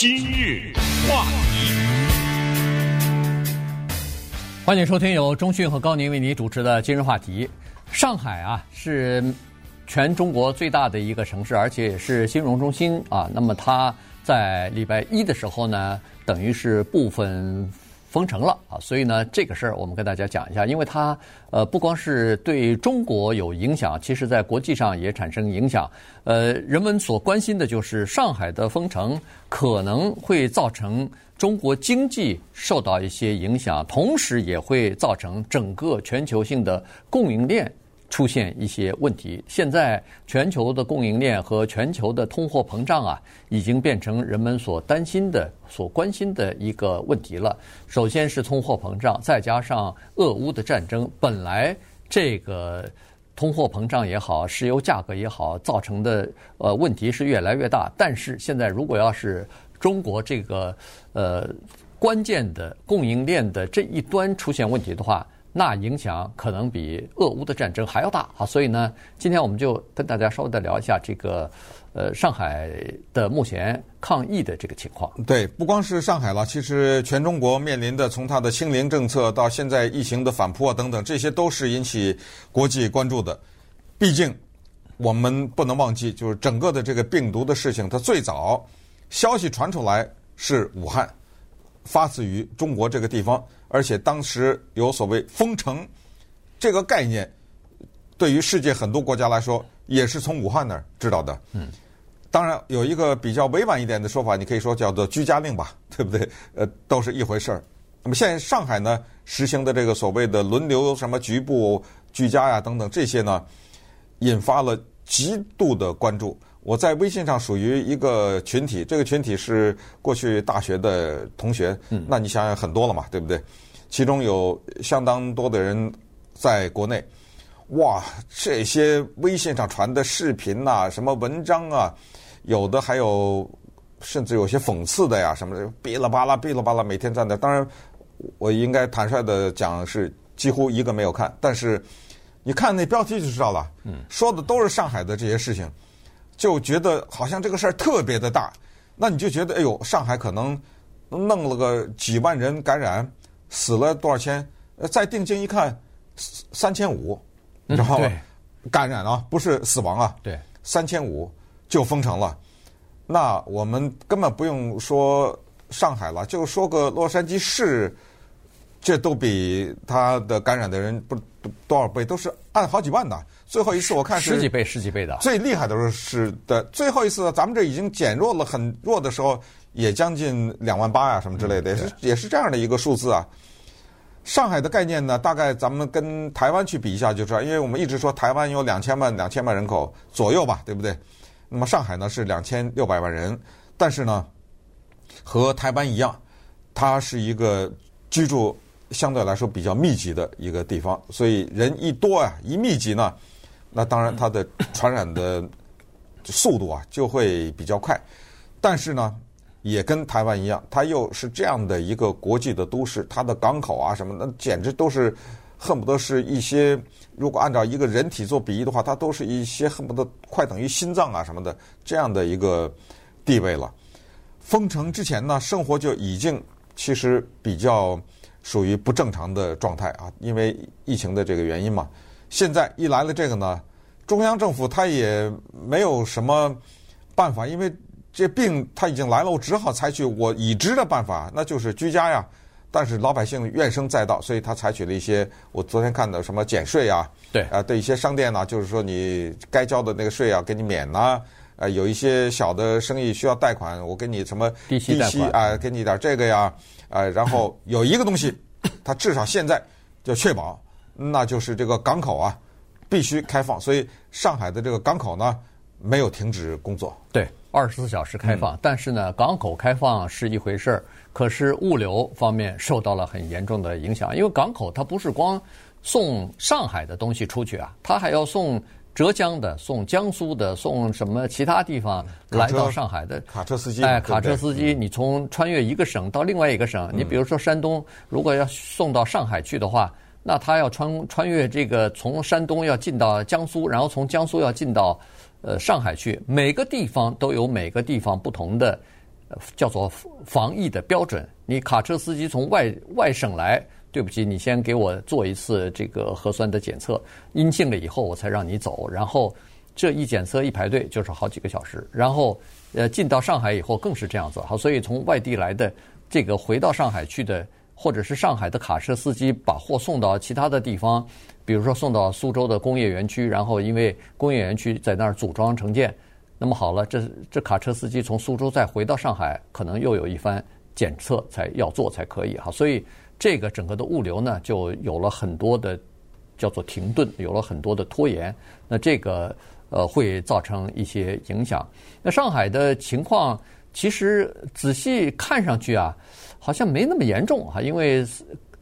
今日话题，欢迎收听由中讯和高宁为您主持的今日话题。上海啊，是全中国最大的一个城市，而且也是金融中心啊。那么它在礼拜一的时候呢，等于是部分。封城了啊，所以呢，这个事儿我们跟大家讲一下，因为它呃不光是对中国有影响，其实在国际上也产生影响。呃，人们所关心的就是上海的封城可能会造成中国经济受到一些影响，同时也会造成整个全球性的供应链。出现一些问题，现在全球的供应链和全球的通货膨胀啊，已经变成人们所担心的、所关心的一个问题了。首先是通货膨胀，再加上俄乌的战争，本来这个通货膨胀也好，石油价格也好，造成的呃问题是越来越大。但是现在如果要是中国这个呃关键的供应链的这一端出现问题的话，那影响可能比俄乌的战争还要大啊！所以呢，今天我们就跟大家稍微的聊一下这个，呃，上海的目前抗疫的这个情况。对，不光是上海了，其实全中国面临的从它的清零政策到现在疫情的反扑啊等等，这些都是引起国际关注的。毕竟我们不能忘记，就是整个的这个病毒的事情，它最早消息传出来是武汉。发自于中国这个地方，而且当时有所谓封城这个概念，对于世界很多国家来说，也是从武汉那儿知道的。嗯，当然有一个比较委婉一点的说法，你可以说叫做居家令吧，对不对？呃，都是一回事儿。那么现在上海呢，实行的这个所谓的轮流什么局部居家呀等等这些呢，引发了极度的关注。我在微信上属于一个群体，这个群体是过去大学的同学，那你想想很多了嘛，对不对？其中有相当多的人在国内，哇，这些微信上传的视频呐，什么文章啊，有的还有甚至有些讽刺的呀，什么的，哔啦吧啦，哔啦吧啦，每天在那。当然，我应该坦率的讲，是几乎一个没有看。但是你看那标题就知道了，说的都是上海的这些事情。就觉得好像这个事儿特别的大，那你就觉得哎呦，上海可能弄了个几万人感染，死了多少千？呃，再定睛一看，三千五，你知道吗？感染啊，不是死亡啊。对，三千五就封城了。那我们根本不用说上海了，就说个洛杉矶市，这都比他的感染的人不多少倍，都是按好几万的。最后一次我看是十几倍、十几倍的，最厉害的时候是的。最后一次咱们这已经减弱了很弱的时候，也将近两万八呀，什么之类的，也是也是这样的一个数字啊。上海的概念呢，大概咱们跟台湾去比一下就知道，因为我们一直说台湾有两千万、两千万人口左右吧，对不对？那么上海呢是两千六百万人，但是呢，和台湾一样，它是一个居住相对来说比较密集的一个地方，所以人一多啊，一密集呢。那当然，它的传染的速度啊就会比较快，但是呢，也跟台湾一样，它又是这样的一个国际的都市，它的港口啊什么，那简直都是恨不得是一些，如果按照一个人体做比喻的话，它都是一些恨不得快等于心脏啊什么的这样的一个地位了。封城之前呢，生活就已经其实比较属于不正常的状态啊，因为疫情的这个原因嘛。现在一来了这个呢，中央政府他也没有什么办法，因为这病他已经来了，我只好采取我已知的办法，那就是居家呀。但是老百姓怨声载道，所以他采取了一些我昨天看的什么减税啊，对啊，对一些商店呢，就是说你该交的那个税啊，给你免呐。呃，有一些小的生意需要贷款，我给你什么低息贷款啊，给你点这个呀，啊，然后有一个东西，它至少现在就确保。那就是这个港口啊，必须开放，所以上海的这个港口呢，没有停止工作。对，二十四小时开放。嗯、但是呢，港口开放是一回事儿，可是物流方面受到了很严重的影响，因为港口它不是光送上海的东西出去啊，它还要送浙江的、送江苏的、送什么其他地方来到上海的卡车司机。哎，卡车司机，你从穿越一个省到另外一个省，嗯、你比如说山东，如果要送到上海去的话。那他要穿穿越这个从山东要进到江苏，然后从江苏要进到呃上海去，每个地方都有每个地方不同的呃叫做防疫的标准。你卡车司机从外外省来，对不起，你先给我做一次这个核酸的检测，阴性了以后我才让你走。然后这一检测一排队就是好几个小时。然后呃进到上海以后更是这样子。好，所以从外地来的这个回到上海去的。或者是上海的卡车司机把货送到其他的地方，比如说送到苏州的工业园区，然后因为工业园区在那儿组装成件，那么好了，这这卡车司机从苏州再回到上海，可能又有一番检测才要做才可以哈，所以这个整个的物流呢，就有了很多的叫做停顿，有了很多的拖延，那这个呃会造成一些影响。那上海的情况其实仔细看上去啊。好像没那么严重哈，因为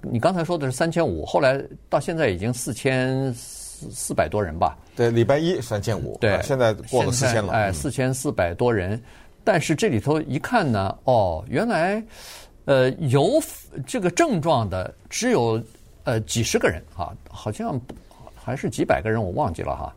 你刚才说的是三千五，后来到现在已经四千四四百多人吧？对，礼拜一三千五，对，现在过了四千了，哎，四千四百多人。但是这里头一看呢，哦，原来呃有这个症状的只有呃几十个人啊，好像还是几百个人，我忘记了哈。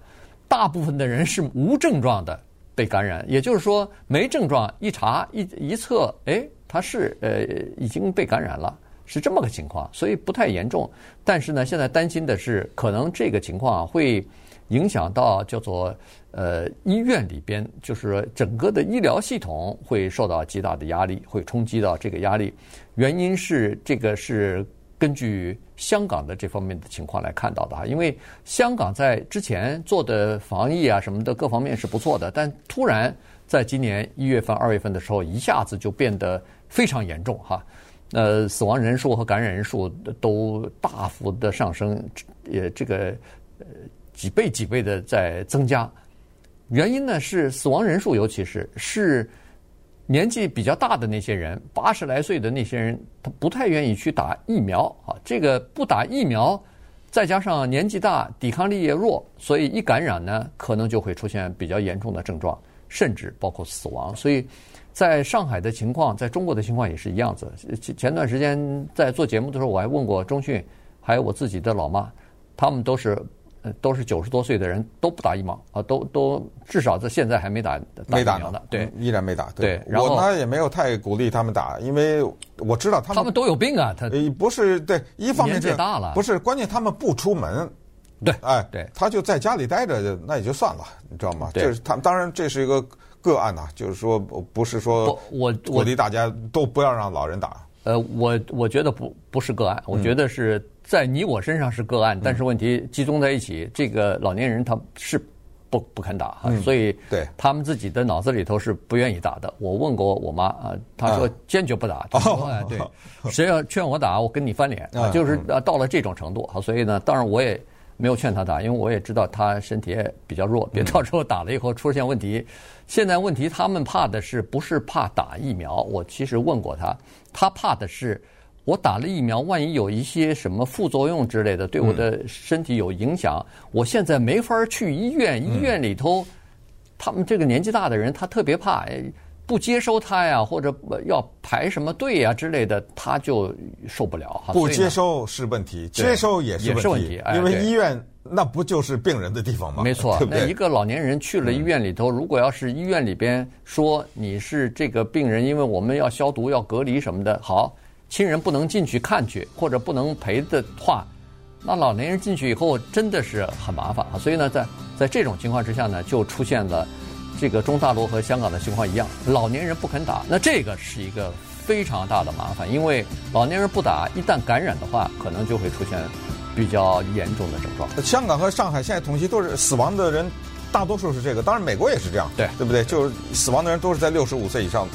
大部分的人是无症状的被感染，也就是说没症状，一查一一测，哎。他是呃已经被感染了，是这么个情况，所以不太严重。但是呢，现在担心的是，可能这个情况会影响到叫做呃医院里边，就是说整个的医疗系统会受到极大的压力，会冲击到这个压力。原因是这个是根据香港的这方面的情况来看到的哈，因为香港在之前做的防疫啊什么的各方面是不错的，但突然在今年一月份、二月份的时候，一下子就变得。非常严重哈，呃，死亡人数和感染人数都大幅的上升，也这个呃几倍几倍的在增加。原因呢是死亡人数，尤其是是年纪比较大的那些人，八十来岁的那些人，他不太愿意去打疫苗啊。这个不打疫苗，再加上年纪大，抵抗力也弱，所以一感染呢，可能就会出现比较严重的症状，甚至包括死亡。所以。在上海的情况，在中国的情况也是一样子。前前段时间在做节目的时候，我还问过中讯，还有我自己的老妈，他们都是呃都是九十多岁的人，都不打疫苗啊，都都至少在现在还没打打疫苗呢。对，依然没打。对，对然后我呢也没有太鼓励他们打，因为我知道他们他们都有病啊。他不是对一方面年纪大了，不是关键，他们不出门。对，哎，对，他就在家里待着，那也就算了，你知道吗？对，这是他当然这是一个。个案呐、啊，就是说，不是说我鼓励大家都不要让老人打。呃，我我觉得不不是个案，我觉得是在你我身上是个案，嗯、但是问题集中在一起，这个老年人他是不不肯打，嗯、所以对他们自己的脑子里头是不愿意打的。我问过我妈啊，她说坚决不打。她说哎，对，谁要劝我打，我跟你翻脸啊，就是到了这种程度。好，所以呢，当然我也没有劝他打，因为我也知道他身体也比较弱，别到时候打了以后出现问题。现在问题，他们怕的是不是怕打疫苗？我其实问过他，他怕的是我打了疫苗，万一有一些什么副作用之类的，对我的身体有影响。我现在没法去医院，医院里头，他们这个年纪大的人，他特别怕，不接收他呀，或者要排什么队呀之类的，他就受不了。不接收是问题，接收也是问题，因为医院。那不就是病人的地方吗？没错，那一个老年人去了医院里头，如果要是医院里边说你是这个病人，因为我们要消毒、要隔离什么的，好，亲人不能进去看去，或者不能陪的话，那老年人进去以后真的是很麻烦啊。所以呢，在在这种情况之下呢，就出现了这个中大陆和香港的情况一样，老年人不肯打，那这个是一个非常大的麻烦，因为老年人不打，一旦感染的话，可能就会出现。比较严重的症状。香港和上海现在统计都是死亡的人，大多数是这个。当然，美国也是这样，对对不对？就是死亡的人都是在六十五岁以上，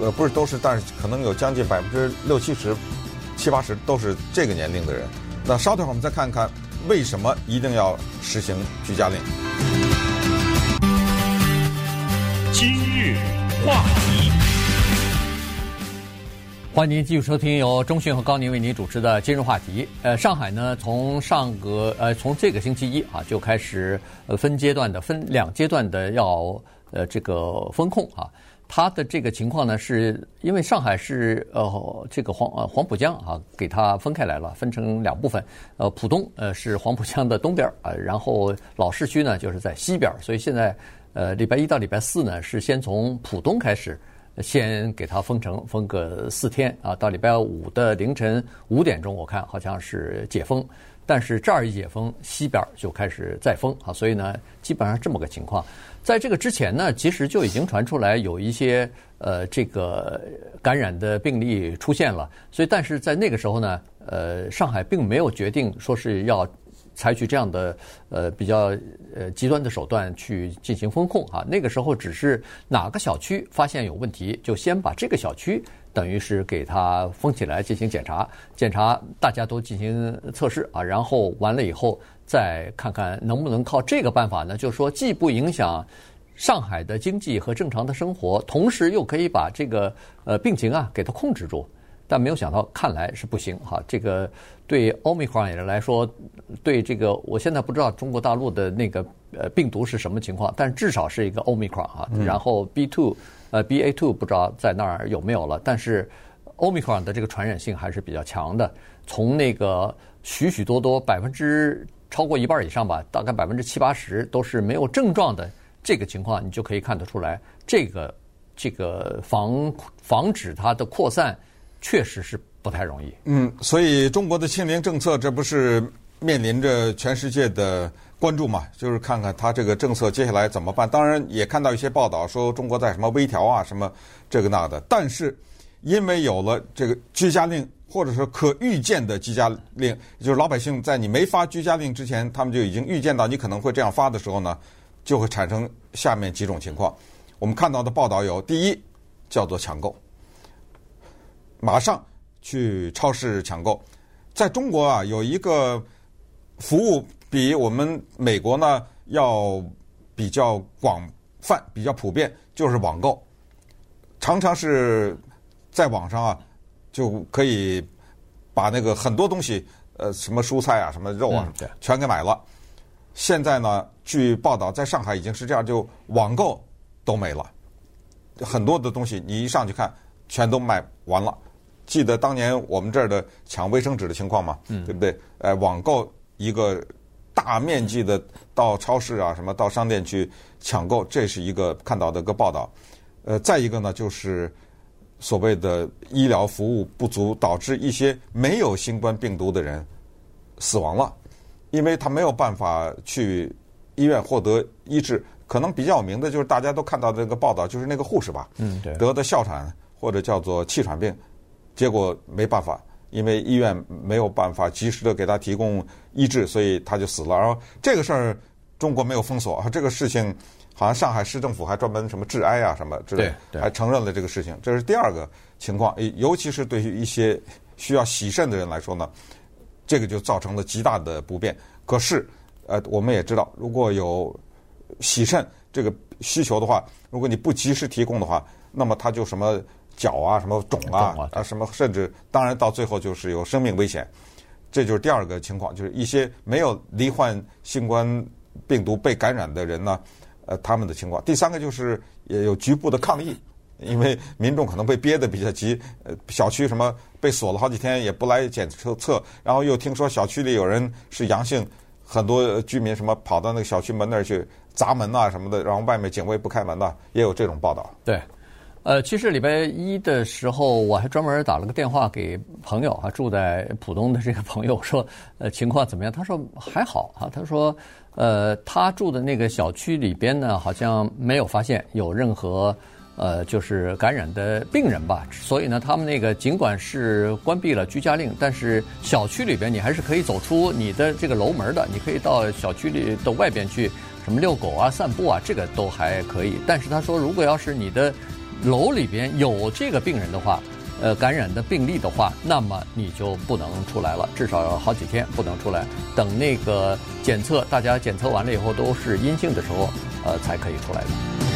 呃，不是都是，但是可能有将近百分之六七十、七八十都是这个年龄的人。那稍等会儿我们再看看为什么一定要实行居家令。话题。欢迎您继续收听由中讯和高宁为您主持的今日话题。呃，上海呢，从上个呃从这个星期一啊就开始呃分阶段的分两阶段的要呃这个封控啊。它的这个情况呢，是因为上海是呃这个黄呃黄浦江啊给它分开来了，分成两部分。呃，浦东呃是黄浦江的东边啊，然后老市区呢就是在西边，所以现在呃礼拜一到礼拜四呢是先从浦东开始。先给它封城，封个四天啊，到礼拜五的凌晨五点钟，我看好像是解封。但是这儿一解封，西边就开始再封啊，所以呢，基本上这么个情况。在这个之前呢，其实就已经传出来有一些呃这个感染的病例出现了，所以但是在那个时候呢，呃，上海并没有决定说是要采取这样的呃比较呃极端的手段去进行封控啊。那个时候只是哪个小区发现有问题，就先把这个小区。等于是给它封起来进行检查，检查大家都进行测试啊，然后完了以后再看看能不能靠这个办法呢？就是说既不影响上海的经济和正常的生活，同时又可以把这个呃病情啊给它控制住。但没有想到，看来是不行哈。这个对欧米克戎来说，对这个我现在不知道中国大陆的那个呃病毒是什么情况，但至少是一个欧米克戎啊。然后 B two。呃，BA two 不知道在那儿有没有了，但是 Omicron 的这个传染性还是比较强的。从那个许许多多百分之超过一半以上吧，大概百分之七八十都是没有症状的这个情况，你就可以看得出来，这个这个防防止它的扩散确实是不太容易。嗯，所以中国的清零政策，这不是面临着全世界的。关注嘛，就是看看他这个政策接下来怎么办。当然也看到一些报道说中国在什么微调啊，什么这个那的。但是因为有了这个居家令，或者说可预见的居家令，就是老百姓在你没发居家令之前，他们就已经预见到你可能会这样发的时候呢，就会产生下面几种情况。我们看到的报道有：第一，叫做抢购，马上去超市抢购。在中国啊，有一个服务。比我们美国呢要比较广泛、比较普遍，就是网购，常常是在网上啊就可以把那个很多东西，呃，什么蔬菜啊、什么肉啊，全给买了。现在呢，据报道，在上海已经是这样，就网购都没了，很多的东西你一上去看，全都卖完了。记得当年我们这儿的抢卫生纸的情况吗？对不对？呃，网购一个。大面积的到超市啊，什么到商店去抢购，这是一个看到的一个报道。呃，再一个呢，就是所谓的医疗服务不足，导致一些没有新冠病毒的人死亡了，因为他没有办法去医院获得医治。可能比较有名的就是大家都看到的那个报道，就是那个护士吧，嗯，对，得的哮喘或者叫做气喘病，结果没办法。因为医院没有办法及时的给他提供医治，所以他就死了。然后这个事儿中国没有封锁，这个事情好像上海市政府还专门什么致哀啊什么之类，还承认了这个事情。这是第二个情况，尤其是对于一些需要洗肾的人来说呢，这个就造成了极大的不便。可是，呃，我们也知道，如果有洗肾这个需求的话，如果你不及时提供的话，那么他就什么。脚啊，什么肿啊，啊，什么，甚至当然到最后就是有生命危险，这就是第二个情况，就是一些没有罹患新冠病毒被感染的人呢，呃，他们的情况。第三个就是也有局部的抗议，因为民众可能被憋得比较急，呃，小区什么被锁了好几天也不来检测测，然后又听说小区里有人是阳性，很多居民什么跑到那个小区门那儿去砸门啊什么的，然后外面警卫不开门呐，也有这种报道。对。呃，其实礼拜一的时候，我还专门打了个电话给朋友啊，住在浦东的这个朋友，说，呃，情况怎么样？他说还好啊。他说，呃，他住的那个小区里边呢，好像没有发现有任何呃，就是感染的病人吧。所以呢，他们那个尽管是关闭了居家令，但是小区里边你还是可以走出你的这个楼门的，你可以到小区里的外边去，什么遛狗啊、散步啊，这个都还可以。但是他说，如果要是你的楼里边有这个病人的话，呃，感染的病例的话，那么你就不能出来了，至少要好几天不能出来。等那个检测，大家检测完了以后都是阴性的时候，呃，才可以出来的。